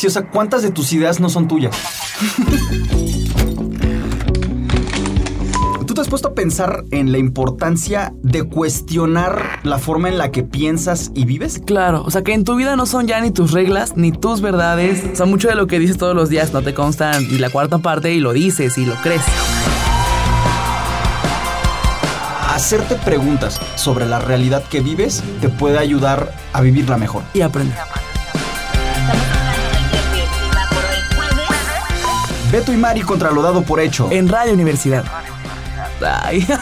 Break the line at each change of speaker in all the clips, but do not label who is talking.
Sí, o sea, ¿cuántas de tus ideas no son tuyas? ¿Tú te has puesto a pensar en la importancia de cuestionar la forma en la que piensas y vives?
Claro, o sea que en tu vida no son ya ni tus reglas ni tus verdades. O sea, mucho de lo que dices todos los días no te consta ni la cuarta parte y lo dices y lo crees.
Hacerte preguntas sobre la realidad que vives te puede ayudar a vivirla mejor.
Y aprender.
Beto y Mari contra lo dado por hecho.
En Radio Universidad. Ay.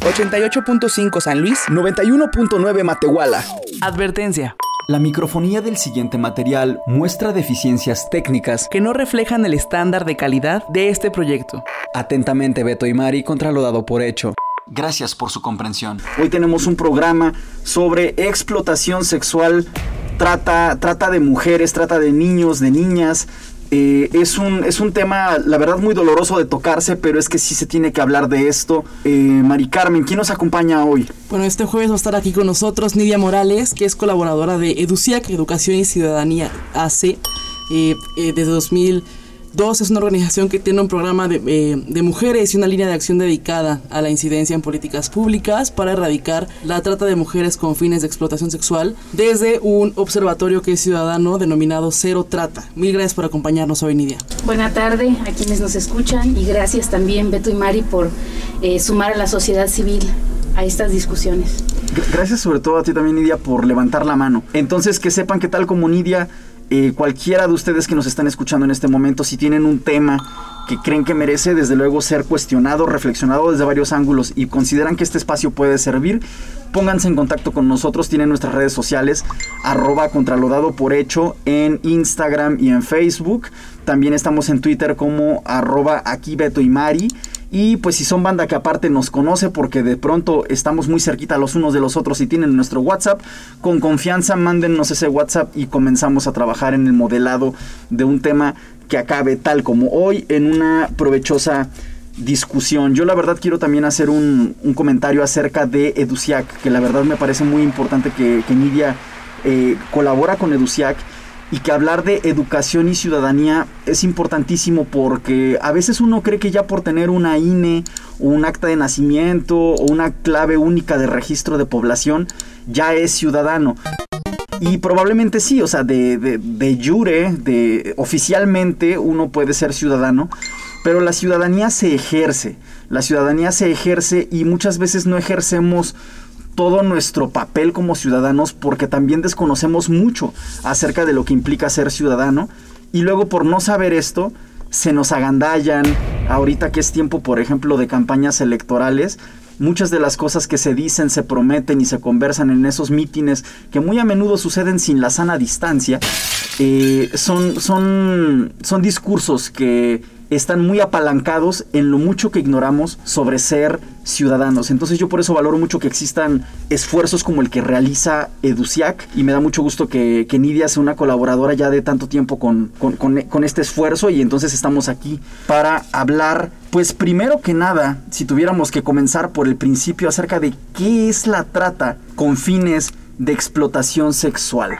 ...88.5 San Luis...
91.9 Matehuala.
Advertencia.
La microfonía del siguiente material muestra deficiencias técnicas
que no reflejan el estándar de calidad de este proyecto.
Atentamente Beto y Mari contra lo dado por hecho. Gracias por su comprensión. Hoy tenemos un programa sobre explotación sexual, trata, trata de mujeres, trata de niños, de niñas, eh, es, un, es un tema, la verdad, muy doloroso de tocarse, pero es que sí se tiene que hablar de esto. Eh, Mari Carmen, ¿quién nos acompaña hoy?
Bueno, este jueves va a estar aquí con nosotros Nidia Morales, que es colaboradora de EduCIAC, Educación y Ciudadanía AC, eh, desde 2000. Dos, es una organización que tiene un programa eh, de, mujeres y una línea de acción dedicada a la incidencia en políticas públicas para erradicar la trata de mujeres con fines de explotación sexual desde un observatorio que es ciudadano denominado Cero Trata. Mil gracias por acompañarnos hoy, Nidia.
Buena tarde a quienes nos escuchan y gracias también, Beto y Mari, por eh, sumar a la sociedad civil a estas discusiones.
Gracias sobre todo a ti también, Nidia, por levantar la mano. Entonces, que sepan que tal como Nidia eh, cualquiera de ustedes que nos están escuchando en este momento, si tienen un tema que creen que merece, desde luego, ser cuestionado, reflexionado desde varios ángulos y consideran que este espacio puede servir, pónganse en contacto con nosotros. Tienen nuestras redes sociales, arroba contralodado por hecho en Instagram y en Facebook. También estamos en Twitter como arroba aquí Beto y Mari. Y pues si son banda que aparte nos conoce porque de pronto estamos muy cerquita los unos de los otros y tienen nuestro WhatsApp, con confianza mándennos ese WhatsApp y comenzamos a trabajar en el modelado de un tema que acabe tal como hoy en una provechosa discusión. Yo la verdad quiero también hacer un, comentario acerca de EduCiac, que la verdad me parece muy importante que, que Nidia eh, colabora con EduCiac y que hablar de educación y ciudadanía es importantísimo porque a veces uno cree que ya por tener una INE o un acta de nacimiento o una clave única de registro de población ya es ciudadano. Y probablemente sí, o sea, de, de, de jure, de oficialmente uno puede ser ciudadano, pero la ciudadanía se ejerce. La ciudadanía se ejerce y muchas veces no ejercemos todo nuestro papel como ciudadanos porque también desconocemos mucho acerca de lo que implica ser ciudadano. Y luego por no saber esto se nos agandallan, ahorita que es tiempo por ejemplo de campañas electorales, muchas de las cosas que se dicen, se prometen y se conversan en esos mítines que muy a menudo suceden sin la sana distancia, eh, son, son, son discursos que están muy apalancados en lo mucho que ignoramos sobre ser ciudadanos. Entonces yo por eso valoro mucho que existan esfuerzos como el que realiza EduCiac y me da mucho gusto que, Nidia sea una colaboradora ya de tanto tiempo con, con, este esfuerzo y entonces estamos aquí para hablar, pues primero que nada, si tuviéramos que comenzar por el principio acerca de qué es la trata con fines de explotación sexual.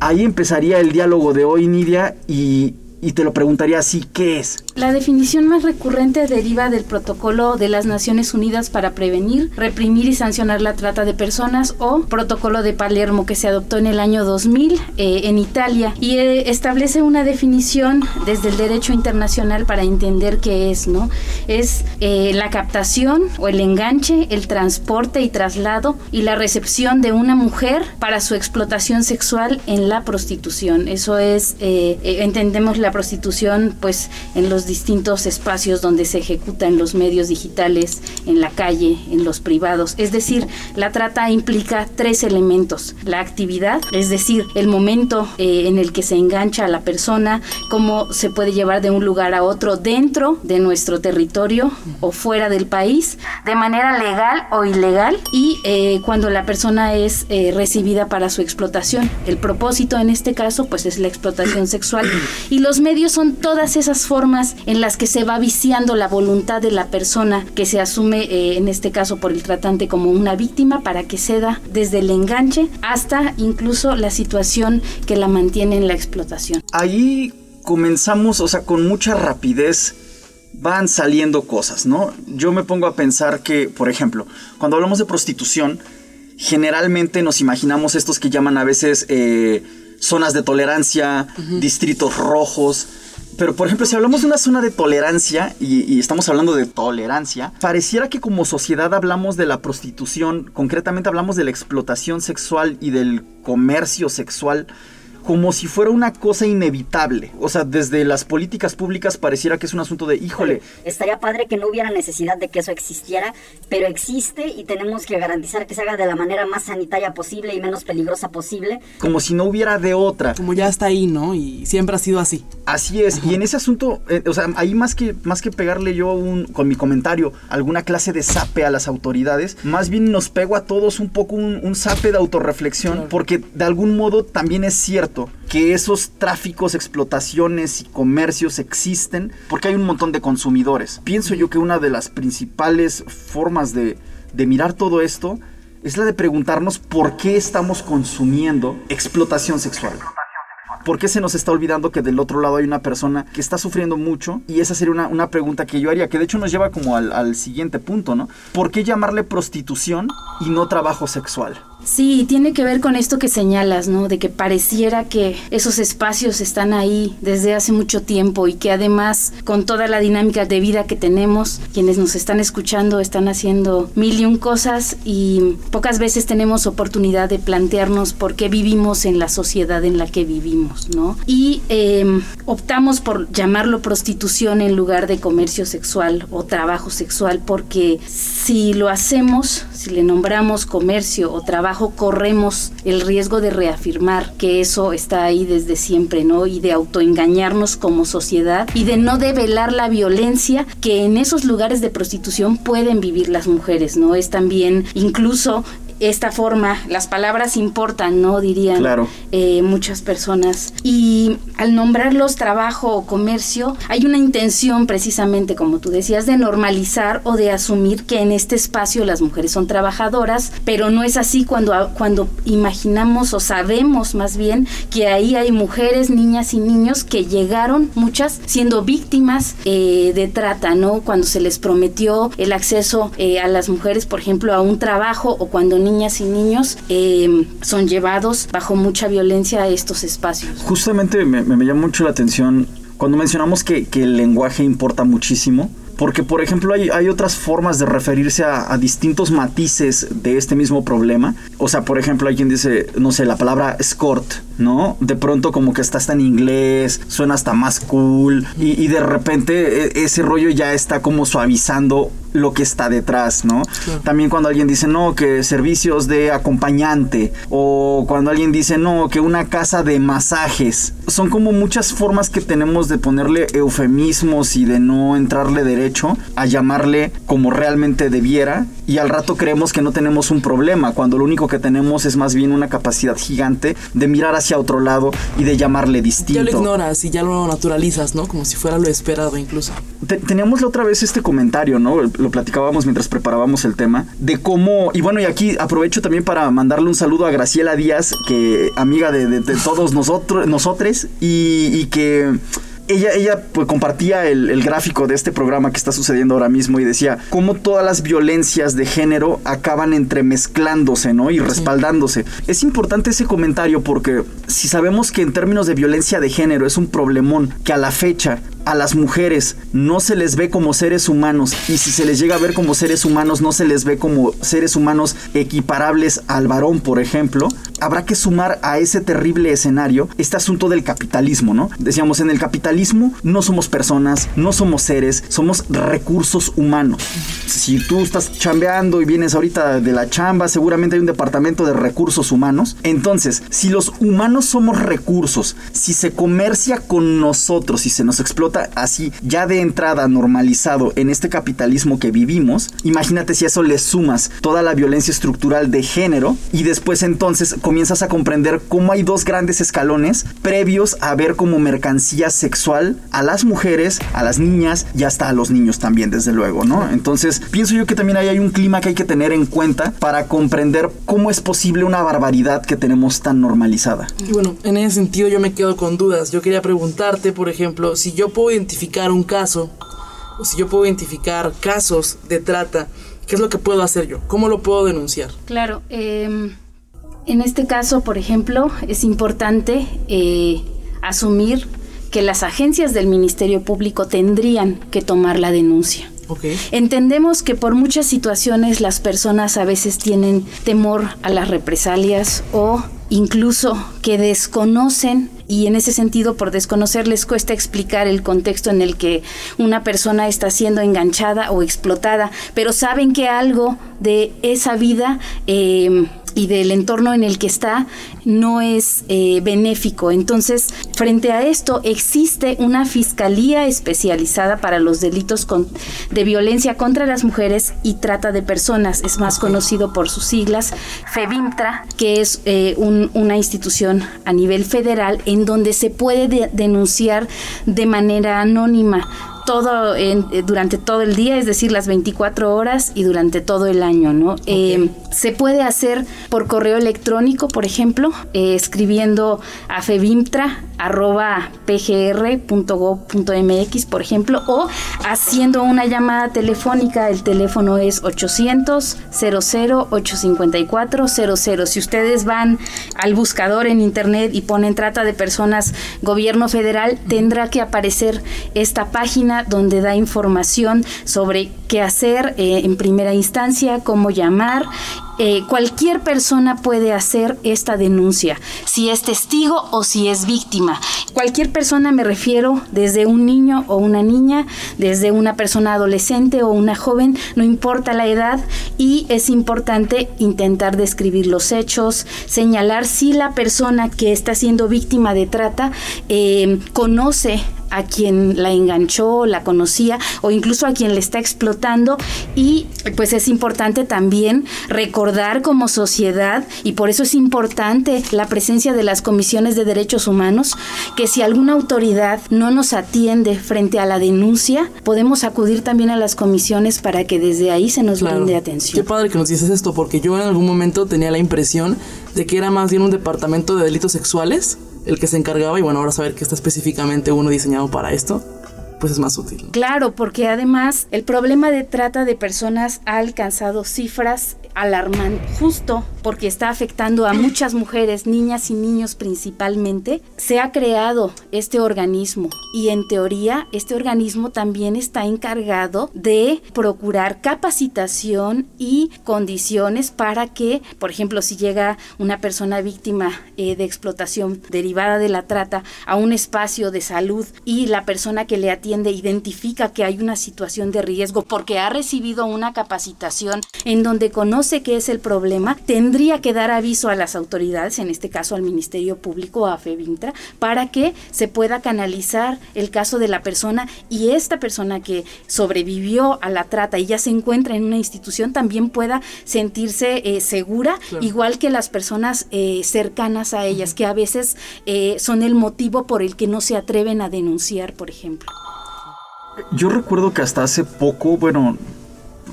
Ahí empezaría el diálogo de hoy, Nidia, y, y te lo preguntaría así, ¿qué es?
La definición más recurrente deriva del protocolo de las Naciones Unidas para prevenir, reprimir y sancionar la trata de personas o protocolo de Palermo que se adoptó en el año 2000 eh, en Italia y eh, establece una definición desde el derecho internacional para entender qué es, ¿no? Es eh, la captación o el enganche, el transporte y traslado y la recepción de una mujer para su explotación sexual en la prostitución. Eso es, entendemos la prostitución pues en los distintos espacios donde se ejecuta en los medios digitales, en la calle, en los privados. Es decir, la trata implica tres elementos. La actividad, es decir, el momento eh, en el que se engancha a la persona, cómo se puede llevar de un lugar a otro dentro de nuestro territorio o fuera del país, de manera legal o ilegal, y eh, cuando la persona es eh, recibida para su explotación. El propósito en este caso, pues es la explotación sexual y los los medios son todas esas formas en las que se va viciando la voluntad de la persona que se asume, eh, en este caso por el tratante, como una víctima para que ceda desde el enganche hasta incluso la situación que la mantiene en la explotación.
Ahí comenzamos, o sea, con mucha rapidez van saliendo cosas, ¿no? Yo me pongo a pensar que, por ejemplo, cuando hablamos de prostitución, generalmente nos imaginamos estos que llaman a veces eh, zonas de tolerancia, distritos rojos. Pero, por ejemplo, si hablamos de una zona de tolerancia, y, y, estamos hablando de tolerancia, pareciera que como sociedad hablamos de la prostitución, concretamente hablamos de la explotación sexual y del comercio sexual como si fuera una cosa inevitable. O sea, desde las políticas públicas pareciera que es un asunto de, híjole.
Estaría padre que no hubiera necesidad de que eso existiera, pero existe y tenemos que garantizar que se haga de la manera más sanitaria posible y menos peligrosa posible.
Como si no hubiera de otra.
Como ya está ahí, ¿no? Y siempre ha sido así.
Así es. Y en ese asunto, eh, o sea, ahí más que, más que pegarle yo un, con mi comentario alguna clase de sape a las autoridades, más bien nos pego a todos un poco un, un sape de autorreflexión, claro. porque de algún modo también es cierto que esos tráficos, explotaciones y comercios existen porque hay un montón de consumidores. Pienso yo que una de las principales formas de, mirar todo esto es la de preguntarnos por qué estamos consumiendo explotación sexual. ¿Por qué se nos está olvidando que del otro lado hay una persona que está sufriendo mucho? Y esa sería una, una pregunta que yo haría, que de hecho nos lleva como al, al siguiente punto, ¿no? ¿Por qué llamarle prostitución y no trabajo sexual?
Sí, tiene que ver con esto que señalas, ¿no? De que pareciera que esos espacios están ahí desde hace mucho tiempo y que además con toda la dinámica de vida que tenemos, quienes nos están escuchando están haciendo mil y un cosas y pocas veces tenemos oportunidad de plantearnos por qué vivimos en la sociedad en la que vivimos, ¿no? Y eh, optamos por llamarlo prostitución en lugar de comercio sexual o trabajo sexual porque si lo hacemos, si le nombramos comercio o trabajo, corremos el riesgo de reafirmar que eso está ahí desde siempre, ¿no? Y de autoengañarnos como sociedad y de no develar la violencia que en esos lugares de prostitución pueden vivir las mujeres, ¿no? Es también incluso esta forma, las palabras importan, ¿no? Dirían
claro.
eh, muchas personas. Y al nombrarlos trabajo o comercio, hay una intención precisamente, como tú decías, de normalizar o de asumir que en este espacio las mujeres son trabajadoras, pero no es así cuando, cuando imaginamos o sabemos más bien que ahí hay mujeres, niñas y niños que llegaron, muchas, siendo víctimas eh, de trata, ¿no? Cuando se les prometió el acceso eh, a las mujeres, por ejemplo, a un trabajo o cuando niñas y niños eh, son llevados bajo mucha violencia a estos espacios.
Justamente me, me, llama mucho la atención cuando mencionamos que, que, el lenguaje importa muchísimo. Porque, por ejemplo, hay, hay otras formas de referirse a, distintos matices de este mismo problema. O sea, por ejemplo, hay quien dice, no sé, la palabra escort, ¿no? De pronto como que está hasta en inglés, suena hasta más cool. Y, y de repente ese rollo ya está como suavizando lo que está detrás, ¿no? Claro. También cuando alguien dice, no, que servicios de acompañante, o cuando alguien dice, no, que una casa de masajes, son como muchas formas que tenemos de ponerle eufemismos y de no entrarle derecho a llamarle como realmente debiera, y al rato creemos que no tenemos un problema, cuando lo único que tenemos es más bien una capacidad gigante de mirar hacia otro lado y de llamarle distinto.
Ya lo ignoras y ya lo naturalizas, ¿no? Como si fuera lo esperado incluso.
Te teníamos la otra vez este comentario, ¿no? Lo platicábamos mientras preparábamos el tema, de cómo, y bueno, y aquí aprovecho también para mandarle un saludo a Graciela Díaz, que amiga de, de, de todos nosotros, nosotres, y, y que ella, ella pues, compartía el, el, gráfico de este programa que está sucediendo ahora mismo y decía cómo todas las violencias de género acaban entremezclándose, ¿no? Y respaldándose. Sí. Es importante ese comentario porque si sabemos que en términos de violencia de género es un problemón que a la fecha a las mujeres no se les ve como seres humanos y si se les llega a ver como seres humanos no se les ve como seres humanos equiparables al varón, por ejemplo, habrá que sumar a ese terrible escenario este asunto del capitalismo, ¿no? Decíamos, en el capitalismo no somos personas, no somos seres, somos recursos humanos. Si tú estás chambeando y vienes ahorita de la chamba, seguramente hay un departamento de recursos humanos. Entonces, si los humanos somos recursos, si se comercia con nosotros, si se nos explota así ya de entrada normalizado en este capitalismo que vivimos, imagínate si a eso le sumas toda la violencia estructural de género y después entonces comienzas a comprender cómo hay dos grandes escalones previos a ver como mercancía sexual a las mujeres, a las niñas y hasta a los niños también, desde luego, ¿no? Entonces, pienso yo que también ahí hay un clima que hay que tener en cuenta para comprender cómo es posible una barbaridad que tenemos tan normalizada.
Y bueno, en ese sentido yo me quedo con dudas. Yo quería preguntarte, por ejemplo, si yo puedo identificar un caso, o si yo puedo identificar casos de trata, ¿qué es lo que puedo hacer yo? ¿Cómo lo puedo denunciar?
Claro, em, en este caso, por ejemplo, es importante eh, asumir que las agencias del Ministerio Público tendrían que tomar la denuncia. Entendemos que por muchas situaciones las personas a veces tienen temor a las represalias o incluso que desconocen y en ese sentido por desconocer les cuesta explicar el contexto en el que una persona está siendo enganchada o explotada, pero saben que algo de esa vida eh, y del entorno en el que está no es eh, benéfico. Entonces, frente a esto, existe una fiscalía especializada para los delitos de violencia contra las mujeres y trata de personas. Es más conocido por sus siglas, FEBIMTRA, que es eh, una institución a nivel federal en donde se puede denunciar de manera anónima todo en, eh, durante todo el día, es decir, las 24 horas y durante todo el año, ¿no? Eh, se puede hacer por correo electrónico, por ejemplo, eh, escribiendo a febimtra.pgr.gov.mx, por ejemplo, o haciendo una llamada telefónica, el teléfono es 800 00 854 00. Si ustedes van al buscador en internet y ponen trata de personas gobierno federal, tendrá que aparecer esta página donde da información sobre qué hacer eh, en primera instancia, cómo llamar. Eh, cualquier persona puede hacer esta denuncia, si es testigo o si es víctima. Cualquier persona me refiero desde un niño o una niña, desde una persona adolescente o una joven, no importa la edad y es importante intentar describir los hechos, señalar si la persona que está siendo víctima de trata eh, conoce a quien la enganchó, la conocía o incluso a quien le está explotando y pues es importante también recordar como sociedad y por eso es importante la presencia de las comisiones de derechos humanos que si alguna autoridad no nos atiende frente a la denuncia podemos acudir también a las comisiones para que desde ahí se nos brinde atención.
Qué padre que nos dices esto porque yo en algún momento tenía la impresión de que era más bien un departamento de delitos sexuales el que se encargaba y bueno, ahora saber que está específicamente uno diseñado para esto, pues es más útil.
Claro, porque además el problema de trata de personas ha alcanzado cifras alarmantes, justo porque está afectando a muchas mujeres, niñas y niños principalmente. Se ha creado este organismo y en teoría este organismo también está encargado de procurar capacitación y condiciones para que, por ejemplo, si llega una persona víctima eh, de explotación derivada de la trata a un espacio de salud y la persona que le atiende identifica que hay una situación de riesgo porque ha recibido una capacitación en donde conoce qué es el problema, tendría que dar aviso a las autoridades, en este caso al Ministerio Público o a FEBINTRA, para que se pueda canalizar el caso de la persona y esta persona que sobrevivió a la trata y ya se encuentra en una institución también pueda sentirse eh, segura, igual que las personas eh, cercanas a ellas, que a veces eh, son el motivo por el que no se atreven a denunciar, por ejemplo.
Yo recuerdo que hasta hace poco, bueno,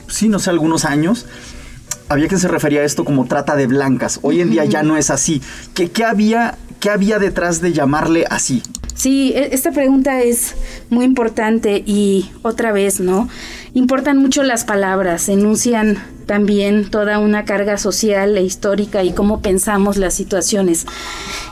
sí, no sé, algunos años, había quien se refería a esto como trata de blancas. Hoy en día ya no es así. ¿Qué, qué había, ¿Qué había detrás de llamarle así?
Sí, e, esta pregunta es muy importante y otra vez, ¿no? Importan mucho las palabras, enuncian también toda una carga social e histórica y cómo pensamos las situaciones.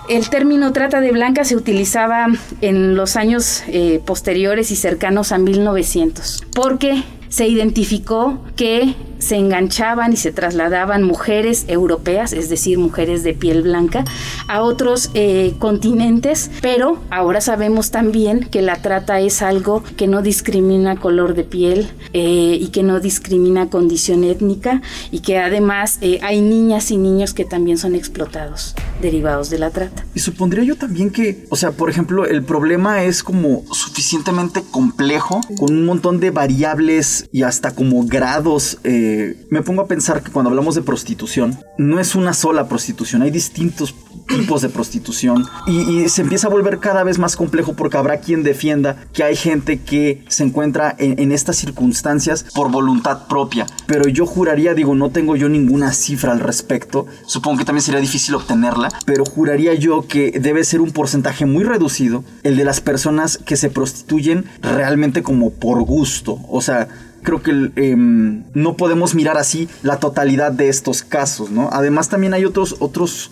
El término trata de blancas se utilizaba en los años eh, posteriores y cercanos a 1900, porque se identificó que se enganchaban y se trasladaban mujeres europeas, es decir, mujeres de piel blanca, a otros eh, continentes, pero ahora sabemos también que la trata es algo que no discrimina color de piel eh, y que no discrimina condición étnica y que además eh, hay niñas y niños que también son explotados. derivados de la trata.
Y supondría yo también que, o sea, por ejemplo, el problema es como suficientemente complejo, con un montón de variables y hasta como grados. Eh, me pongo a pensar que cuando hablamos de prostitución, no es una sola prostitución, hay distintos tipos de prostitución y, se empieza a volver cada vez más complejo porque habrá quien defienda que hay gente que se encuentra en, en, estas circunstancias por voluntad propia. Pero yo juraría, digo, no tengo yo ninguna cifra al respecto, supongo que también sería difícil obtenerla, pero juraría yo que debe ser un porcentaje muy reducido el de las personas que se prostituyen realmente como por gusto, o sea, creo que em, no podemos mirar así la totalidad de estos casos, ¿no? Además también hay otros, otros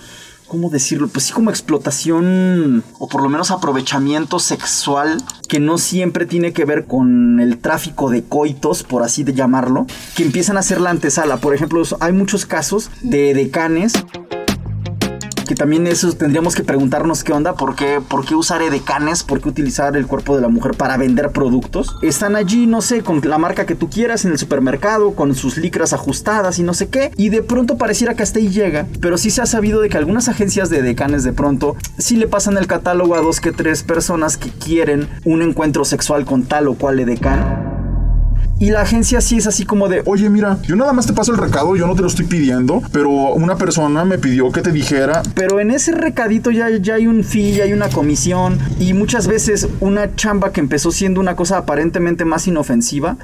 ¿cómo decirlo? Pues sí como explotación o por lo menos aprovechamiento sexual que no siempre tiene que ver con el tráfico de coitos, por así de llamarlo, que empiezan a ser la antesala. Por ejemplo, hay muchos casos de decanes que también eso tendríamos que preguntarnos qué onda, por qué, por qué usar edecanes, por qué utilizar el cuerpo de la mujer para vender productos. Están allí, no sé, con la marca que tú quieras en el supermercado, con sus licras ajustadas y no sé qué, y de pronto pareciera que hasta ahí llega, pero sí se ha sabido de que algunas agencias de decanes de pronto sí le pasan el catálogo a dos que tres personas que quieren un encuentro sexual con tal o cual edecán y la agencia sí es así como de,
oye, mira, yo nada más te paso el recado, yo no te lo estoy pidiendo, pero una persona me pidió que te dijera.
Pero en ese recadito ya, ya hay un fee, ya hay una comisión y muchas veces una chamba que empezó siendo una cosa aparentemente más inofensiva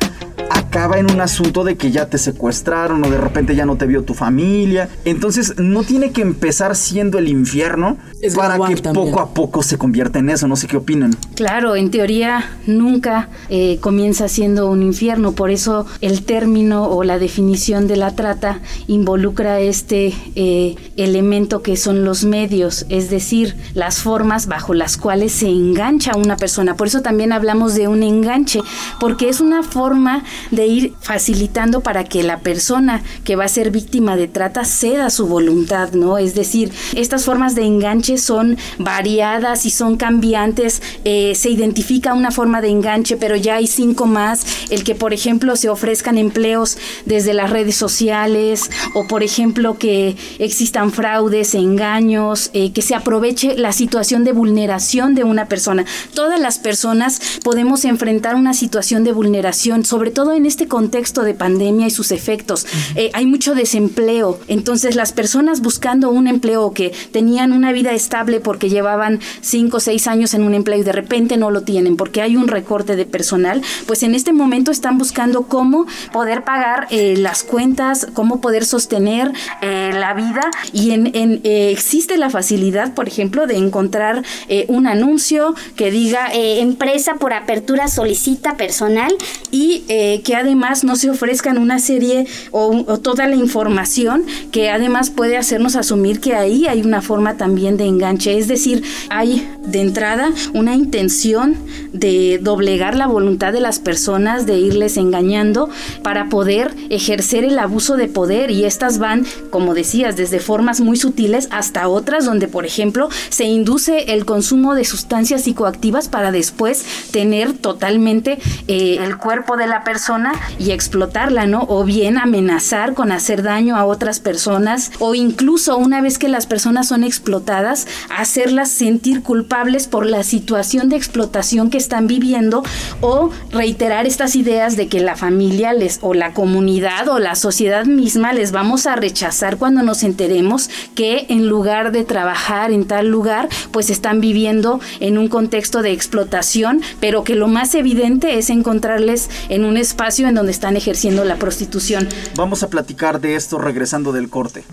acaba en un asunto de que ya te secuestraron o de repente ya no te vio tu familia. Entonces no tiene que empezar siendo el infierno para que poco a poco se convierta en eso. No sé qué opinan.
Claro, en teoría nunca eh, comienza siendo un infierno. Por eso el término o la definición de la trata involucra este eh, elemento que son los medios, es decir, las formas bajo las cuales se engancha una persona. Por eso también hablamos de un enganche, porque es una forma de ir facilitando para que la persona que va a ser víctima de trata ceda su voluntad, ¿no? Es decir, estas formas de enganche son variadas y son cambiantes. Eh, se identifica una forma de enganche, pero ya hay cinco más. El que, por ejemplo, se ofrezcan empleos desde las redes sociales o, por ejemplo, que existan fraudes, engaños, eh, que se aproveche la situación de vulneración de una persona. Todas las personas podemos enfrentar una situación de vulneración, sobre todo en este contexto de pandemia y sus efectos. Eh, hay mucho desempleo, entonces las personas buscando un empleo que tenían una vida estable porque llevaban cinco o seis años en un empleo y de repente no lo tienen porque hay un recorte de personal, pues en este momento están buscando cómo poder pagar eh, las cuentas, cómo poder sostener eh, la vida y en, existe la facilidad, por ejemplo, de encontrar un anuncio que diga
empresa por apertura solicita personal y
que además no se ofrezcan una serie o, toda la información que además puede hacernos asumir que ahí hay una forma también de enganche. Es decir, hay de entrada una intención de doblegar la voluntad de las personas, de irles engañando para poder ejercer el abuso de poder y estas van, como decías, desde formas muy sutiles hasta otras donde, por ejemplo, se induce el consumo de sustancias psicoactivas para después tener totalmente eh, el cuerpo de la persona y explotarla, ¿no? O bien amenazar con hacer daño a otras personas o incluso una vez que las personas son explotadas, hacerlas sentir culpables por la situación de explotación que están viviendo o reiterar estas ideas de que la familia les o la comunidad o la sociedad misma les vamos a rechazar cuando nos enteremos que en lugar de trabajar en tal lugar, pues están viviendo en un contexto de explotación, pero que lo más evidente es encontrarles en un espacio en donde están ejerciendo la prostitución.
Vamos a platicar de esto regresando del corte.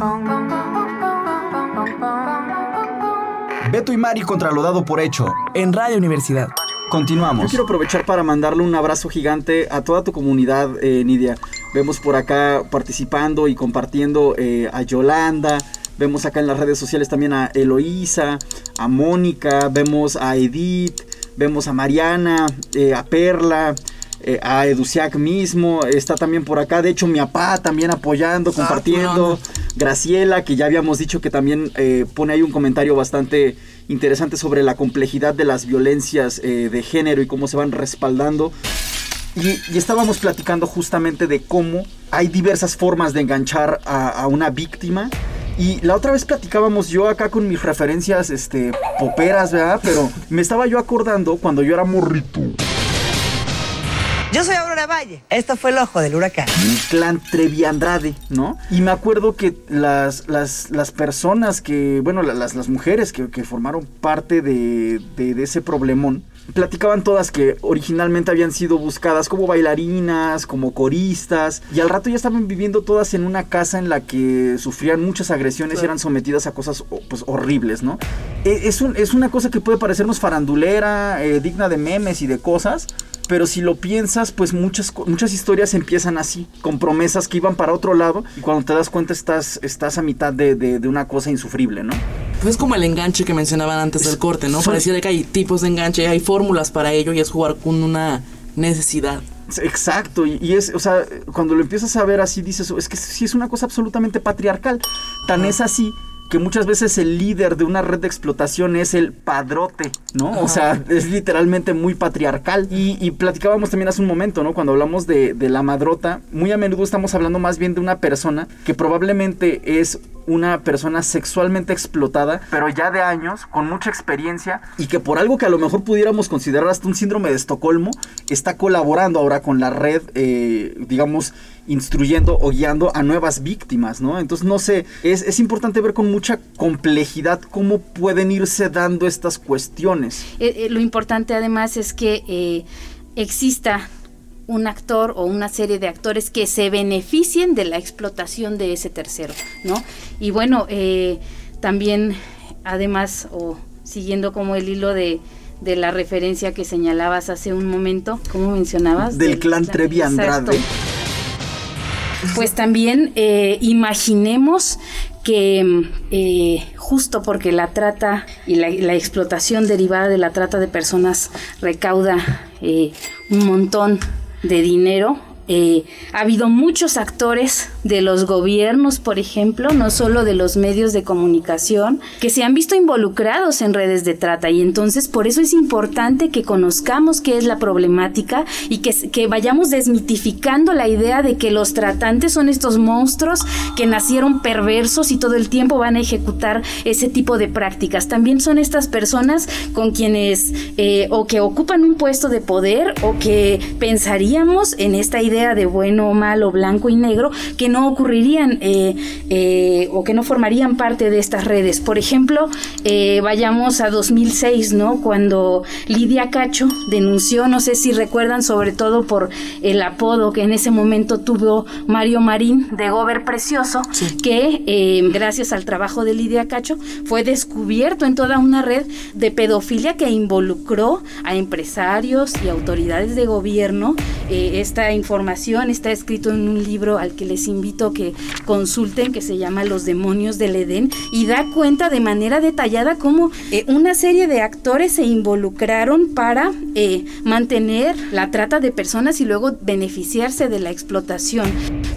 Beto y Mari contra lo dado por hecho.
En Radio Universidad.
Continuamos. Yo quiero aprovechar para mandarle un abrazo gigante a toda tu comunidad, eh, Nidia. Vemos por acá participando y compartiendo eh, a Yolanda. Vemos acá en las redes sociales también a Eloísa, a Mónica, vemos a Edith, vemos a Mariana, eh, a Perla, eh, a Educiac mismo, está también por acá, de hecho mi papá también apoyando, ah, compartiendo, Graciela, que ya habíamos dicho que también eh, pone ahí un comentario bastante interesante sobre la complejidad de las violencias eh, de género y cómo se van respaldando. Y, estábamos platicando justamente de cómo hay diversas formas de enganchar a, a una víctima Y la otra vez platicábamos yo acá con mis referencias, este, poperas, ¿verdad? Pero me estaba yo acordando cuando yo era morrito.
Yo soy Aurora Valle. Esto fue el ojo del huracán.
El clan Trevi Andrade, ¿no? Y me acuerdo que las, las, las personas que, bueno, las, las mujeres que, que formaron parte de, de, de ese problemón, platicaban todas que originalmente habían sido buscadas como bailarinas, como coristas, y al rato ya estaban viviendo todas en una casa en la que sufrían muchas agresiones y eran sometidas a cosas pues, horribles, ¿no? E, es, un, es una cosa que puede parecernos farandulera, eh, digna de memes y de cosas, pero si lo piensas, pues muchas, muchas historias empiezan así, con promesas que iban para otro lado, y cuando te das cuenta estás, estás a mitad de, de, de una cosa insufrible, ¿no?
Pues es como el enganche que mencionaban antes del corte, ¿no? Pareciera que hay tipos de enganche, hay fórmulas para ello y es jugar con una necesidad.
Exacto, y, y, es, o sea, cuando lo empiezas a ver así, dices, es que sí es una cosa absolutamente patriarcal. Tan es así que muchas veces el líder de una red de explotación es el padrote, ¿no? Ajá. O sea, es literalmente muy patriarcal. Y, y, platicábamos también hace un momento, ¿no? Cuando hablamos de, de la madrota, muy a menudo estamos hablando más bien de una persona que probablemente es una persona sexualmente explotada, pero ya de años, con mucha experiencia, y que por algo que a lo mejor pudiéramos considerar hasta un síndrome de Estocolmo, está colaborando ahora con la red, eh, digamos, instruyendo o guiando a nuevas víctimas, ¿no? Entonces, no sé, es, es, importante ver con mucha complejidad cómo pueden irse dando estas cuestiones.
Eh, eh, lo importante además es que eh, exista un actor o una serie de actores que se beneficien de la explotación de ese tercero, ¿no? Y bueno, eh, también, además, o siguiendo como el hilo de, de, la referencia que señalabas hace un momento, ¿cómo mencionabas?
Del, del clan Trevi Andrade.
Pues también eh, imaginemos que eh, justo porque la trata y la, la, explotación derivada de la trata de personas recauda eh, un montón de dinero. Eh, ha habido muchos actores de los gobiernos, por ejemplo, no solo de los medios de comunicación, que se han visto involucrados en redes de trata y entonces por eso es importante que conozcamos qué es la problemática y que, que vayamos desmitificando la idea de que los tratantes son estos monstruos que nacieron perversos y todo el tiempo van a ejecutar ese tipo de prácticas. También son estas personas con quienes eh, o que ocupan un puesto de poder o que pensaríamos en esta idea de bueno o malo, blanco y negro, que no ocurrirían eh, eh, o que no formarían parte de estas redes. Por ejemplo, eh, vayamos a 2006, ¿no? Cuando Lidia Cacho denunció, no sé si recuerdan, sobre todo por el apodo que en ese momento tuvo Mario Marín de Gober Precioso, sí. que gracias al trabajo de Lidia Cacho fue descubierto en toda una red de pedofilia que involucró a empresarios y autoridades de gobierno. esta información está escrito en un libro al que les invito que consulten, que se llama Los demonios del Edén, y da cuenta de manera detallada cómo eh, una serie de actores se involucraron para eh, mantener la trata de personas y luego beneficiarse de la explotación.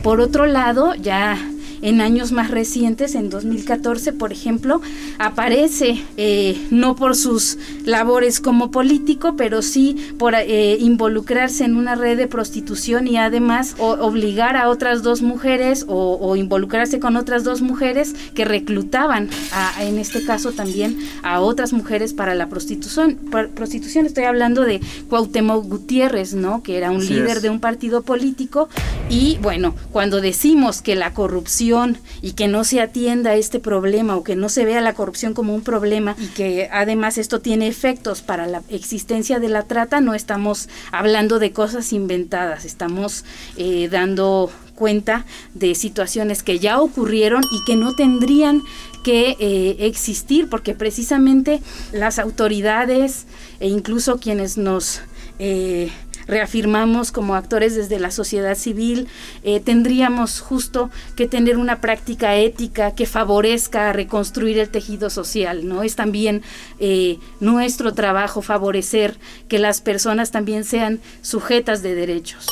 Por otro lado, ya en años más recientes, en 2014, por ejemplo, aparece eh, no por sus labores como político, pero sí por eh, involucrarse en una red de prostitución y además o, obligar a otras dos mujeres o, o, involucrarse con otras dos mujeres que reclutaban, a, en este caso también a otras mujeres para la prostitución. prostitución estoy hablando de Cuauhtémoc Gutiérrez, ¿no? Que era un líder es. de un partido político y bueno, cuando decimos que la corrupción y que no se atienda este problema o que no se vea la corrupción como un problema y que además esto tiene efectos para la existencia de la trata, no estamos hablando de cosas inventadas, estamos eh, dando cuenta de situaciones que ya ocurrieron y que no tendrían que eh, existir porque precisamente las autoridades e incluso quienes nos eh, reafirmamos como actores desde la sociedad civil, eh, tendríamos justo que tener una práctica ética que favorezca reconstruir el tejido social, ¿no? Es también eh, nuestro trabajo favorecer que las personas también sean sujetas de derechos.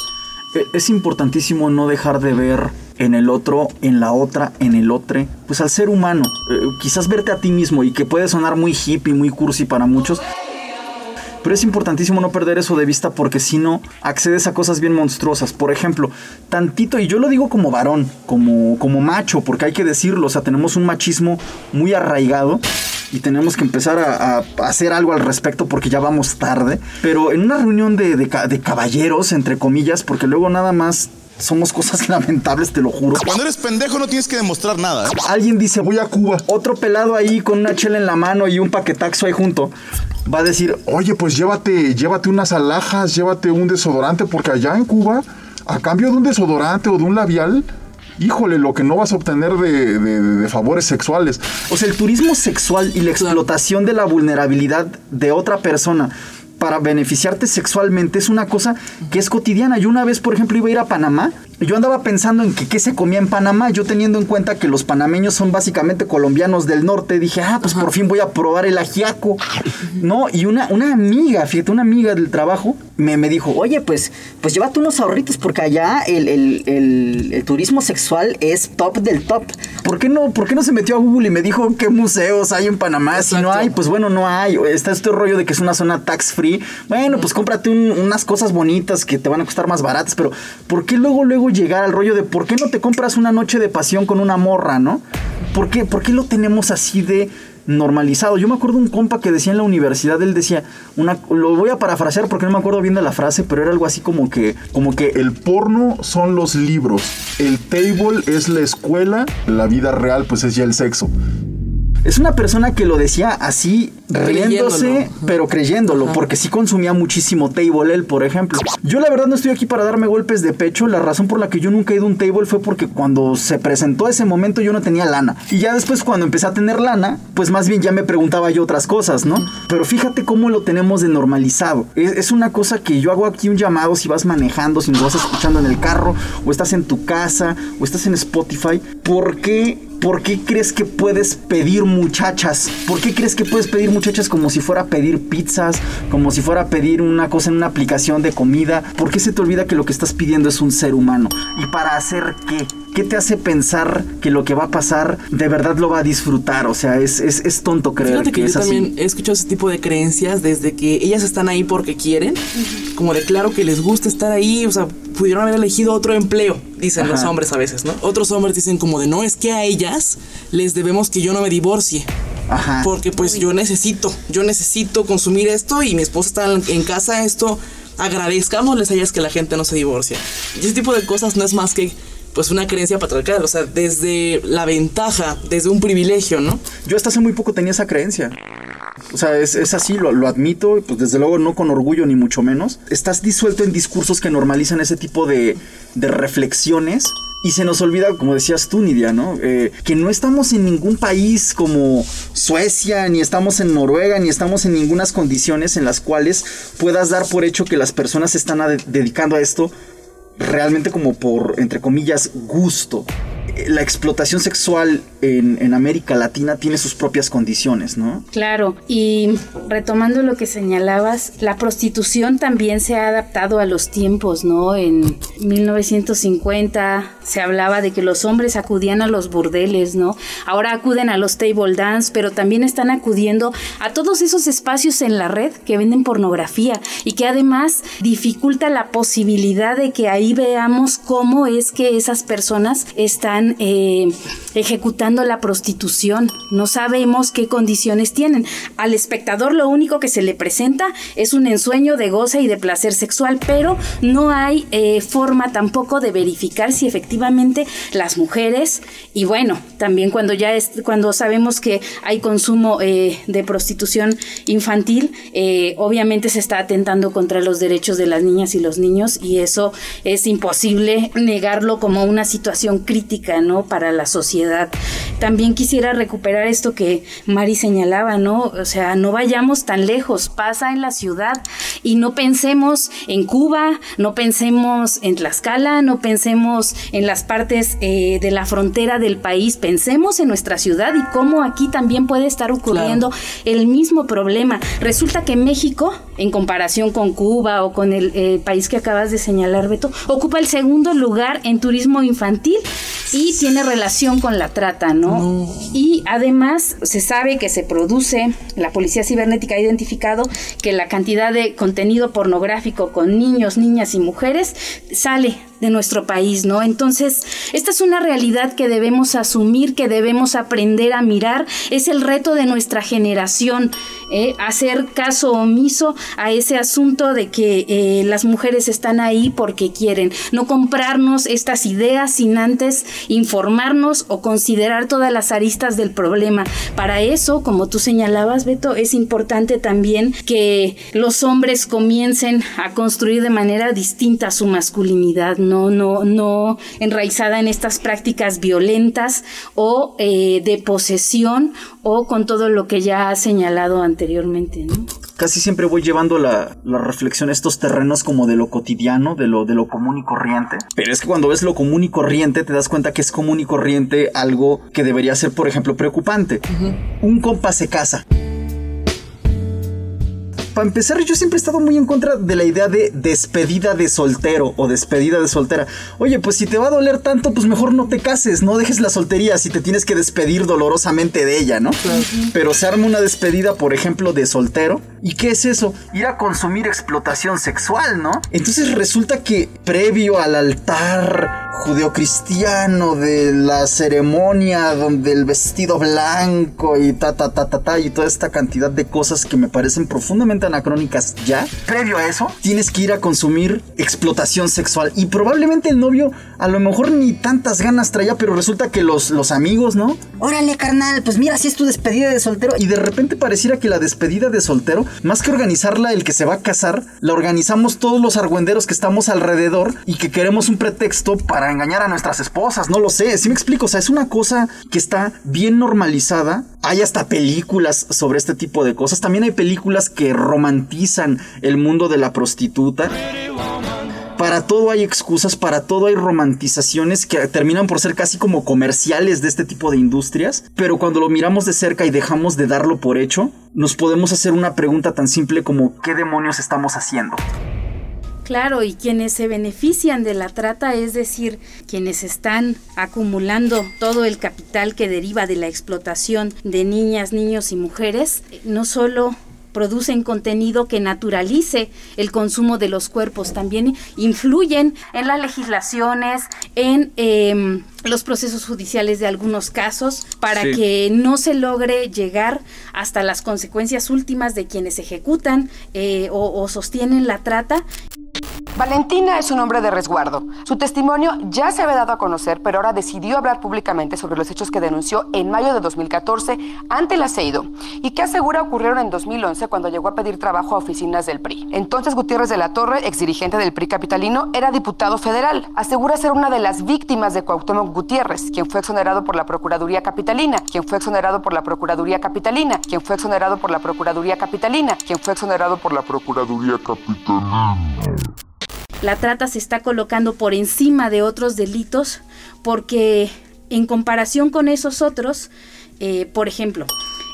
Es importantísimo no dejar de ver en el otro, en la otra, en el otro, pues al ser humano. Eh, quizás verte a ti mismo y que puede sonar muy hippie, muy cursi para muchos, Pero es importantísimo no perder eso de vista porque si no, accedes a cosas bien monstruosas. Por ejemplo, tantito, y yo lo digo como varón, como, como macho, porque hay que decirlo, o sea, tenemos un machismo muy arraigado y tenemos que empezar a, hacer algo al respecto porque ya vamos tarde. Pero en una reunión de, de caballeros, entre comillas, porque luego nada más somos cosas lamentables, te lo juro.
Cuando eres pendejo no tienes que demostrar nada. ¿eh?
Alguien dice, voy a Cuba. Otro pelado ahí con una chela en la mano y un paquetaxo ahí junto. Va a decir,
Oye, pues llévate, llévate unas alhajas, llévate un desodorante, porque allá en Cuba, a cambio de un desodorante o de un labial, híjole, lo que no vas a obtener de, de- de favores sexuales.
o sea, el turismo sexual y la explotación de la vulnerabilidad de otra persona para beneficiarte sexualmente es una cosa que es cotidiana. Yo una vez, por ejemplo, iba a ir a Panamá. Yo andaba pensando en que qué se comía en Panamá, yo teniendo en cuenta que los panameños son básicamente colombianos del norte, dije, ah, pues por fin voy a probar el ajiaco. No, y una, una amiga, fíjate, una amiga del trabajo me, me dijo,
Oye, pues, pues llévate unos ahorritos porque allá el, el- el- el turismo sexual es top del top.
¿Por qué, no, ¿Por qué no se metió a Google y me dijo qué museos hay en Panamá? Si no hay, pues bueno, no hay. Está este rollo de que es una zona tax free. Bueno, pues cómprate un- unas cosas bonitas que te van a costar más baratas. Pero ¿por qué luego, luego llegar al rollo de por qué no te compras una noche de pasión con una morra, no? ¿Por qué, por qué lo tenemos así de normalizado? Yo me acuerdo un compa que decía en la universidad, él decía, una, lo voy a parafrasear porque no me acuerdo bien de la frase, pero era algo así como que, como que
El porno son los libros, el table es la escuela, la vida real pues es ya el sexo.
Es una persona que lo decía así, riéndose,
Creyéndolo.
pero creyéndolo,
Ajá.
porque sí consumía muchísimo table él, por ejemplo. Yo la verdad no estoy aquí para darme golpes de pecho, la razón por la que yo nunca he ido a un table fue porque cuando se presentó ese momento yo no tenía lana. Y ya después cuando empecé a tener lana, pues más bien ya me preguntaba yo otras cosas, ¿no? Pero fíjate cómo lo tenemos de normalizado. Es, es una cosa que yo hago aquí un llamado si vas manejando, si nos vas escuchando en el carro, o estás en tu casa, o estás en Spotify. ¿Por qué ¿Por qué crees que puedes pedir muchachas? ¿Por qué crees que puedes pedir muchachas como si fuera a pedir pizzas? Como si fuera a pedir una cosa en una aplicación de comida? ¿Por qué se te olvida que lo que estás pidiendo es un ser humano? ¿Y para hacer qué? ¿Qué te hace pensar que lo que va a pasar de verdad lo va a disfrutar? O sea, es, es, es tonto creer
Fíjate que,
que, es
yo
así.
también he escuchado ese tipo de creencias desde que ellas están ahí porque quieren, como de claro que les gusta estar ahí, o sea, pudieron haber elegido otro empleo, dicen los hombres a veces, ¿no? Otros hombres dicen como de no, es que a ellas les debemos que yo no me divorcie.
Ajá.
Porque pues yo necesito, yo necesito consumir esto y mi esposa está en- en casa, esto agradezcámosles a ellas que la gente no se divorcia. Y ese tipo de cosas no es más que pues una creencia patriarcal, o sea, desde la ventaja, desde un privilegio, ¿no?
Yo hasta hace muy poco tenía esa creencia. O sea, es, es así, lo, lo admito, pues desde luego no con orgullo ni mucho menos. Estás disuelto en discursos que normalizan ese tipo de, de reflexiones. Y se nos olvida, como decías tú, Nidia, ¿no? Eh, que no estamos en ningún país como Suecia, ni estamos en Noruega, ni estamos en ninguna condiciones en las cuales puedas dar por hecho que las personas se están dedicando a esto realmente como por, entre comillas, gusto. Eh, La explotación sexual en, en América Latina tiene sus propias condiciones, ¿no?
Claro, y retomando lo que señalabas, la prostitución también se ha adaptado a los tiempos, ¿no? En 1950 se hablaba de que los hombres acudían a los burdeles, ¿no? Ahora acuden a los table dance, pero también están acudiendo a todos esos espacios en la red que venden pornografía y que además dificulta la posibilidad de que ahí veamos cómo es que esas personas están eh, ejecutando la prostitución. No sabemos qué condiciones tienen. Al espectador lo único que se le presenta es un ensueño de goce y de placer sexual, pero no hay eh, forma tampoco de verificar si efectivamente las mujeres y bueno, también cuando ya es cuando sabemos que hay consumo eh, de prostitución infantil, eh, obviamente se está atentando contra los derechos de las niñas y los niños y eso es imposible negarlo como una situación crítica, ¿no? Para la sociedad. También quisiera recuperar esto que Mari señalaba, ¿no? O sea, no vayamos tan lejos, pasa en la ciudad y no pensemos en Cuba, no pensemos en Tlaxcala, no pensemos en las partes eh, de la frontera del país, pensemos en nuestra ciudad y cómo aquí también puede estar ocurriendo el mismo problema. Resulta que México, en comparación con Cuba o con el eh, país que acabas de señalar, Beto, ocupa el segundo lugar en turismo infantil y tiene relación con la trata, ¿no? Y además se sabe que se produce, la policía cibernética ha identificado que la cantidad de contenido pornográfico con niños, niñas y mujeres sale de nuestro país, ¿no? Entonces, esta es una realidad que debemos asumir, que debemos aprender a mirar, es el reto de nuestra generación, ¿eh? hacer caso omiso a ese asunto de que eh, las mujeres están ahí porque quieren, no comprarnos estas ideas sin antes informarnos o considerar todas las aristas del problema. Para eso, como tú señalabas, Beto, es importante también que los hombres comiencen a construir de manera distinta su masculinidad, ¿no? No, no, no enraizada en estas prácticas violentas o eh, de posesión o con todo lo que ya ha señalado anteriormente.
Casi siempre voy llevando la, reflexión a estos terrenos como de lo cotidiano, de lo, de lo común y corriente. Pero es que cuando ves lo común y corriente, te das cuenta que es común y corriente algo que debería ser, por ejemplo, preocupante. Un compa se casa para empezar, yo siempre he estado muy en contra de la idea de despedida de soltero o despedida de soltera. Oye, pues si te va a doler tanto, pues mejor no te cases, no dejes la soltería si te tienes que despedir dolorosamente de ella, ¿no? Pero se arma una despedida, por ejemplo, de soltero. ¿Y qué es eso? Ir a consumir explotación sexual, ¿no? Entonces resulta que previo al altar judeocristiano de la ceremonia donde el vestido blanco y ta ta ta ta ta y toda esta cantidad de cosas que me parecen profundamente anacrónicas ya, previo a eso, tienes que ir a consumir explotación sexual y probablemente el novio a lo mejor ni tantas ganas traía, pero resulta que los, los amigos, ¿no?
Órale, carnal, pues mira, si es tu despedida de soltero.
Y de repente pareciera que la despedida de soltero, más que organizarla el que se va a casar, la organizamos todos los argüenderos que estamos alrededor y que queremos un pretexto para engañar a nuestras esposas, no lo sé, si me explico, o sea, es una cosa que está bien normalizada. Hay hasta películas sobre este tipo de cosas, también hay películas que romantizan el mundo de la prostituta. Para todo hay excusas, para todo hay romantizaciones que terminan por ser casi como comerciales de este tipo de industrias, pero cuando lo miramos de cerca y dejamos de darlo por hecho, nos podemos hacer una pregunta tan simple como ¿qué demonios estamos haciendo?
Claro, y quienes se benefician de la trata, es decir, quienes están acumulando todo el capital que deriva de la explotación de niñas, niños y mujeres, no solo producen contenido que naturalice el consumo de los cuerpos, también influyen en las legislaciones, en em, los procesos judiciales de algunos casos, para que no se logre llegar hasta las consecuencias últimas de quienes ejecutan eh, o, o sostienen la trata.
Valentina es un hombre de resguardo. Su testimonio ya se había dado a conocer, pero ahora decidió hablar públicamente sobre los hechos que denunció en mayo de 2014 ante el aceido y que asegura ocurrieron en 2011 cuando llegó a pedir trabajo a oficinas del PRI. Entonces Gutiérrez de la Torre, exdirigente del PRI capitalino, era diputado federal. Asegura ser una de las víctimas de Cuauhtémoc Gutiérrez, quien fue exonerado por la Procuraduría Capitalina, quien fue exonerado por la Procuraduría Capitalina, quien fue exonerado por la Procuraduría Capitalina, quien fue exonerado por la Procuraduría Capitalina
la trata se está colocando por encima de otros delitos porque en comparación con esos otros, eh, por ejemplo,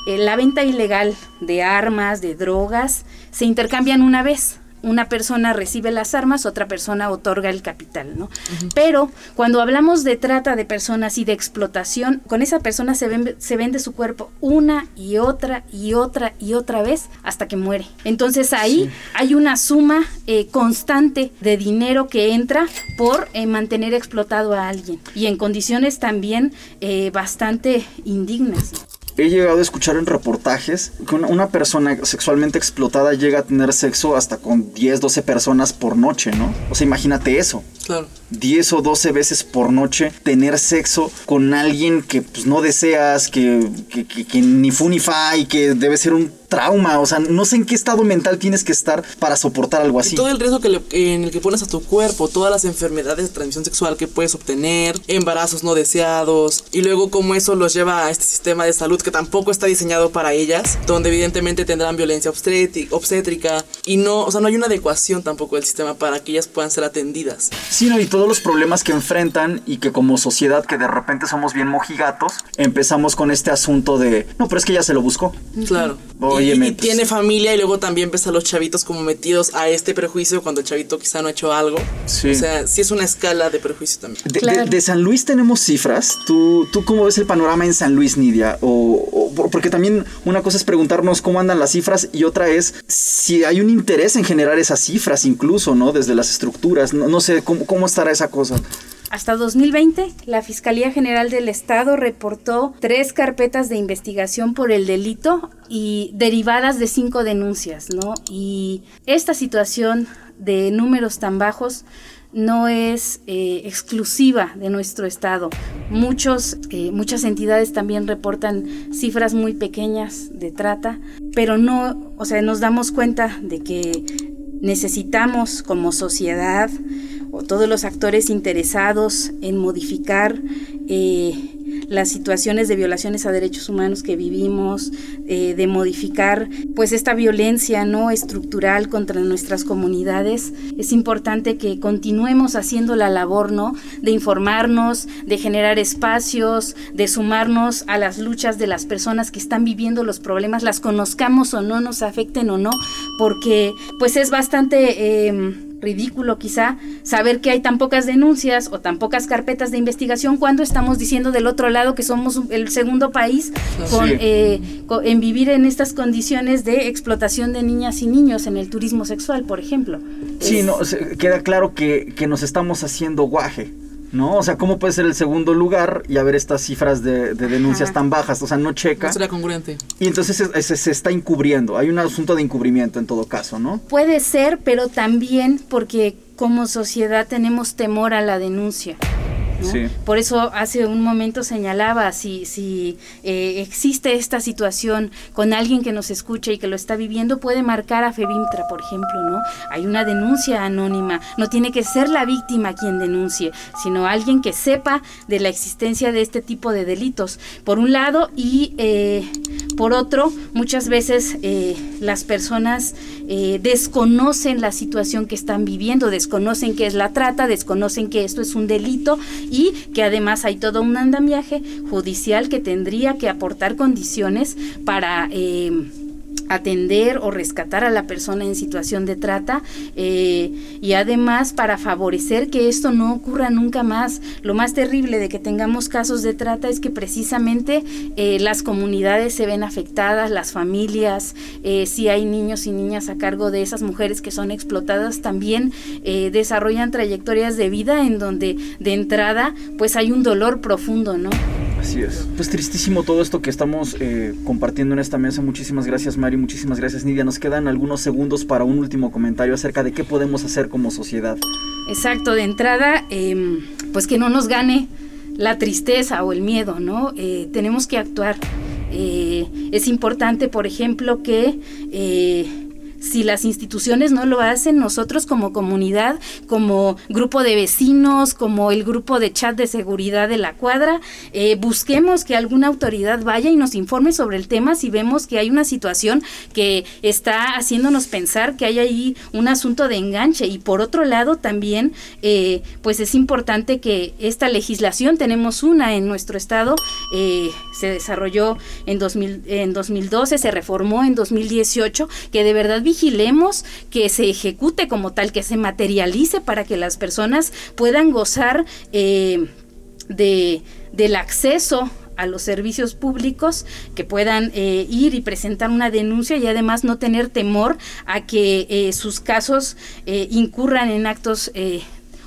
eh, la venta ilegal de armas, de drogas, se intercambian una vez una persona recibe las armas, otra persona otorga el capital, ¿no? Pero cuando hablamos de trata de personas y de explotación, con esa persona se, se vende su cuerpo una y otra y otra y otra vez hasta que muere. Entonces ahí hay una suma eh, constante de dinero que entra por eh, mantener explotado a alguien y en condiciones también eh, bastante indignas
he llegado a escuchar en reportajes que una, persona sexualmente explotada llega a tener sexo hasta con 10, 12 personas por noche, ¿no? O sea, imagínate eso.
Claro.
10 o 12 veces por noche tener sexo con alguien que pues, no deseas, que, que, que, ni fu ni fa y que debe ser un trauma. O sea, no sé en qué estado mental tienes que estar para soportar algo así.
todo el riesgo que en el que pones a tu cuerpo, todas las enfermedades de transmisión sexual que puedes obtener, embarazos no deseados, y luego cómo eso los lleva a este sistema de salud que tampoco está diseñado para ellas, donde evidentemente tendrán violencia obstétrica, y no, o sea, no hay una adecuación tampoco del sistema para que ellas puedan ser atendidas.
Sí, no, y todos los problemas que enfrentan y que como sociedad que de repente somos bien mojigatos, empezamos con este asunto de, no, pero es que ella se lo buscó.
Claro.
Oye,
y, y tiene familia y luego también empiezan los chavitos como metidos a este prejuicio cuando el chavito quizá no ha hecho algo.
Sí.
O sea, sí es una escala de prejuicio también.
De,
Claro.
de- de San Luis tenemos cifras. ¿Tú, ¿Tú cómo ves el panorama en San Luis, Nidia? O, o- por- porque también una cosa es preguntarnos cómo andan las cifras y otra es si hay un interés en generar esas cifras incluso, ¿no? Desde las estructuras. No, no sé, ¿cómo, ¿cómo estará esa cosa?
Hasta 2020, la Fiscalía General del Estado reportó tres carpetas de investigación por el delito y derivadas de cinco denuncias, ¿no? Y esta situación de números tan bajos no es eh, exclusiva de nuestro estado. Muchos, eh, muchas entidades también reportan cifras muy pequeñas de trata, pero no, o sea, nos damos cuenta de que necesitamos como sociedad o todos los actores interesados en modificar eh, las situaciones de violaciones a derechos humanos que vivimos, eh, de modificar pues esta violencia no estructural contra nuestras comunidades, es importante que continuemos haciendo la labor no de informarnos, de generar espacios, de sumarnos a las luchas de las personas que están viviendo los problemas, las conozcamos o no, nos afecten o no, porque pues es bastante eh, ridículo quizá saber que hay tan pocas denuncias o tan pocas carpetas de investigación cuando estamos diciendo del otro lado que somos el segundo país con,
Sí.
eh, en vivir en estas condiciones de explotación de niñas y niños en el turismo sexual, por ejemplo.
Sí,
Es-
no, queda claro que, que nos estamos haciendo guaje. ¿No? O sea, ¿cómo puede ser el segundo lugar y haber estas cifras de, de denuncias
Ajá.
tan bajas? O sea, no
No
checa.
congruente.
Y entonces se, se- se está encubriendo. Hay un asunto de encubrimiento en todo caso, ¿no?
Puede ser, pero también porque como sociedad tenemos temor a la denuncia. ¿No?
Sí.
Por eso hace un momento señalaba, si, si eh, existe esta situación con alguien que nos escucha y que lo está viviendo, puede marcar a FEBIMTRA, por ejemplo, ¿no? Hay una denuncia anónima, no tiene que ser la víctima quien denuncie, sino alguien que sepa de la existencia de este tipo de delitos, por un lado, y eh, por otro, muchas veces eh, las personas eh, desconocen la situación que están viviendo, desconocen que es la trata, desconocen que esto es un delito y que además hay todo un andamiaje judicial que tendría que aportar condiciones para... eh, atender o rescatar a la persona en situación de trata eh, y además para favorecer que esto no ocurra nunca más. Lo más terrible de que tengamos casos de trata es que precisamente eh, las comunidades se ven afectadas, las familias, eh, si hay niños y niñas a cargo de esas mujeres que son explotadas, también eh, desarrollan trayectorias de vida en donde de entrada pues hay un dolor profundo, ¿no?
Así es. Pues tristísimo todo esto que estamos eh, compartiendo en esta mesa. Muchísimas gracias, Mari. Muchísimas gracias, Nidia. Nos quedan algunos segundos para un último comentario acerca de qué podemos hacer como sociedad.
Exacto, de entrada, em, pues que no nos gane la tristeza o el miedo, ¿no? Eh, tenemos que actuar. Eh, es importante, por ejemplo, que eh, si las instituciones no lo hacen, nosotros como comunidad, como grupo de vecinos, como el grupo de chat de seguridad de la cuadra, eh, busquemos que alguna autoridad vaya y nos informe sobre el tema si vemos que hay una situación que está haciéndonos pensar que hay ahí un asunto de enganche. Y por otro lado también, eh, pues es importante que esta legislación, tenemos una en nuestro estado, eh, se desarrolló en, 2000, en 2012, se reformó en 2018, que de verdad vigilemos que se ejecute como tal, que se materialice para que las personas puedan gozar eh, de, del acceso a los servicios públicos, que puedan eh, ir y presentar una denuncia y además no tener temor a que eh, sus casos eh, incurran en actos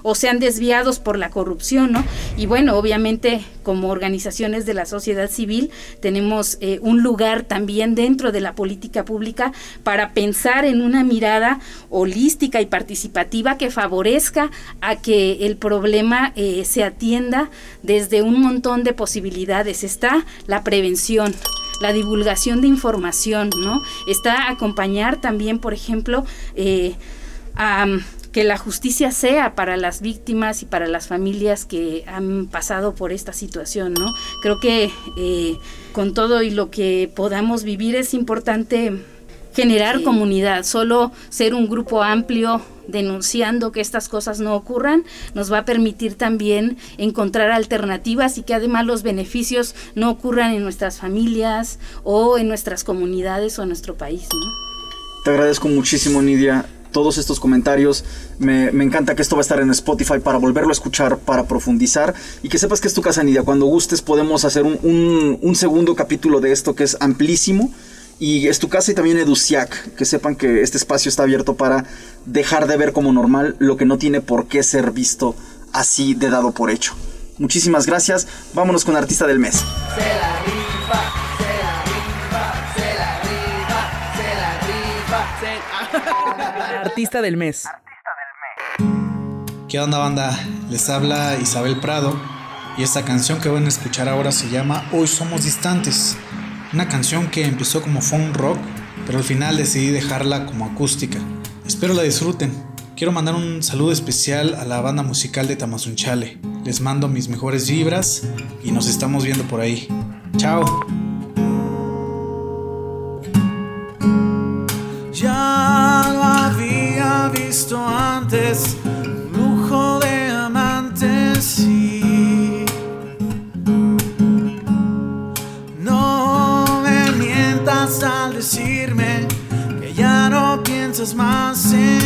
o sean desviados por la corrupción, ¿no? Y bueno, obviamente como organizaciones de la sociedad civil tenemos eh, un lugar también dentro de la política pública para pensar en una mirada holística y participativa que favorezca a que el problema eh, se atienda desde un montón de posibilidades. Está la prevención, la divulgación de información, ¿no? Está acompañar también, por ejemplo, eh, a que la justicia sea para las víctimas y para las familias que han pasado por esta situación, ¿no? Creo que eh, con todo y lo que podamos vivir es importante generar comunidad, solo ser un grupo amplio denunciando que estas cosas no ocurran, nos va a permitir también encontrar alternativas y que además los beneficios no ocurran en nuestras familias o en nuestras comunidades o en nuestro país.
Te agradezco muchísimo, Nidia todos estos comentarios. Me, encanta que esto va a estar en Spotify para volverlo a escuchar, para profundizar y que sepas que es tu casa, Nidia. Cuando gustes podemos hacer un, un segundo capítulo de esto que es amplísimo. Y es tu casa y también Educiac, que sepan que este espacio está abierto para dejar de ver como normal lo que no tiene por qué ser visto así de dado por hecho. Muchísimas gracias. Vámonos con Artista del Mes.
Artista del mes.
¿Qué onda banda? Les habla Isabel Prado y esta canción que van a escuchar ahora se llama Hoy Somos Distantes. Una canción que empezó como funk rock, pero al final decidí dejarla como acústica. Espero la disfruten. Quiero mandar un saludo especial a la banda musical de Tamazunchale. Les mando mis mejores vibras y nos estamos viendo por ahí. Chao.
Ya visto antes, lujo de amantes, sí. No me mientas al decirme que ya no piensas más en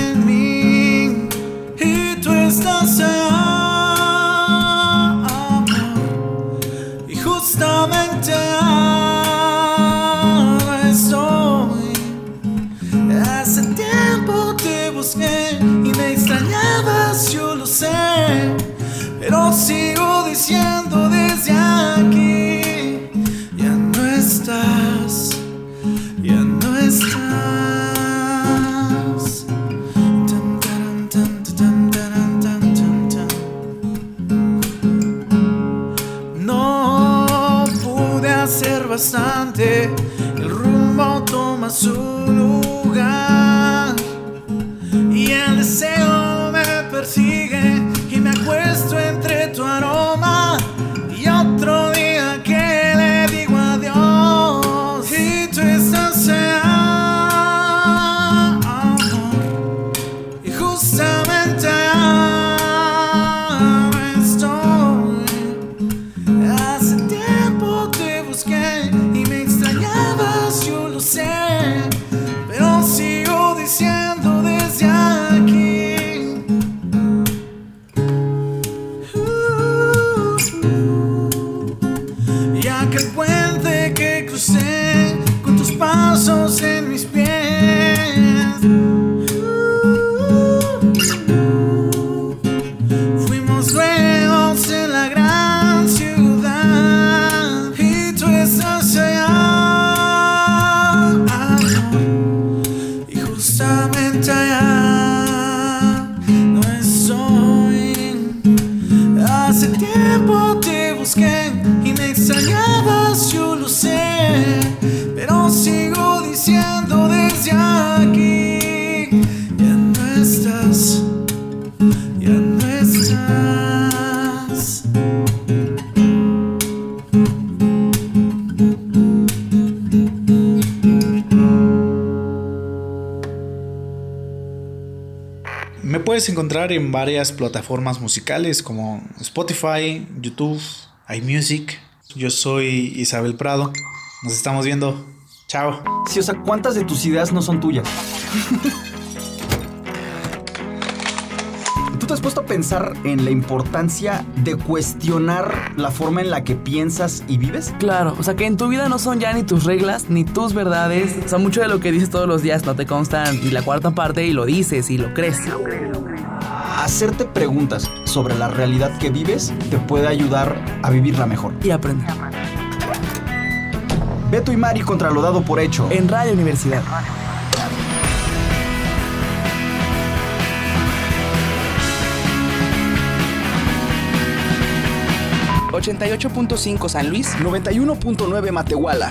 me extrañabas, yo lo sé. Pero sigo diciendo desde aquí, ya no estás, ya no estás.
Me puedes encontrar en varias plataformas musicales como Spotify, YouTube, iMusic. Yo soy Isabel Prado. Nos estamos viendo. Chao.
Sí, o sea, ¿cuántas de tus ideas no son tuyas? ¿Tú te has puesto a pensar en la importancia de cuestionar la forma en la que piensas y vives?
Claro, o sea que en tu vida no son ya ni tus reglas, ni tus verdades. O sea, mucho de lo que dices todos los días no te constan ni la cuarta parte y lo dices y lo crees.
Hacerte preguntas sobre la realidad que vives te puede ayudar a vivirla mejor.
Y aprender.
Beto y Mari contra lo dado por hecho.
En Radio Universidad. ¿88.5 San Luis?
91.9 Matehuala.